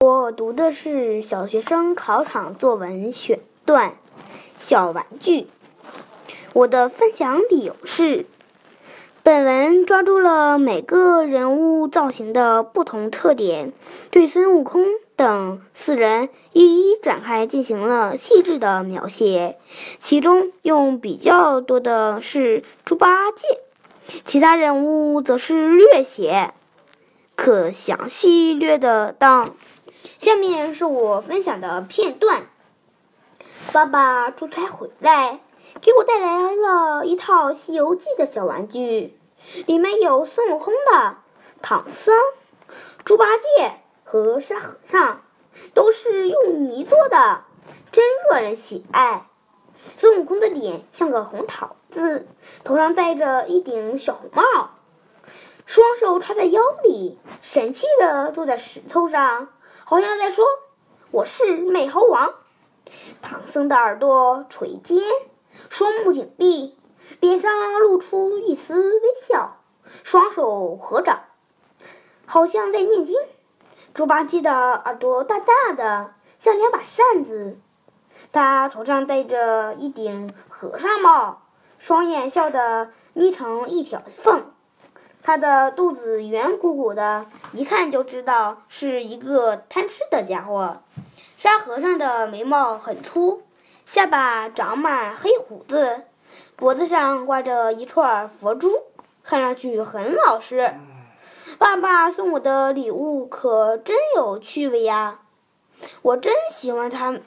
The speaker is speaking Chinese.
我读的是小学生考场作文选段《小玩具》。我的分享理由是：本文抓住了每个人物造型的不同特点，对孙悟空等四人一一展开进行了细致的描写。其中用比较多的是猪八戒，其他人物则是略写，可详细略的当。下面是我分享的片段。爸爸出差回来，给我带来了一套《西游记》的小玩具，里面有孙悟空的、唐僧、猪八戒和沙和尚，都是用泥做的，真惹人喜爱。孙悟空的脸像个红桃子，头上戴着一顶小红帽，双手插在腰里，神气的坐在石头上。好像在说：“我是美猴王。”唐僧的耳朵垂肩，双目紧闭，脸上露出一丝微笑，双手合掌，好像在念经。猪八戒的耳朵大大的，像两把扇子，他头上戴着一顶和尚帽，双眼笑得眯成一条缝。他的肚子圆鼓鼓的，一看就知道是一个贪吃的家伙。沙和尚的眉毛很粗，下巴长满黑胡子，脖子上挂着一串佛珠，看上去很老实。爸爸送我的礼物可真有趣味呀！我真喜欢他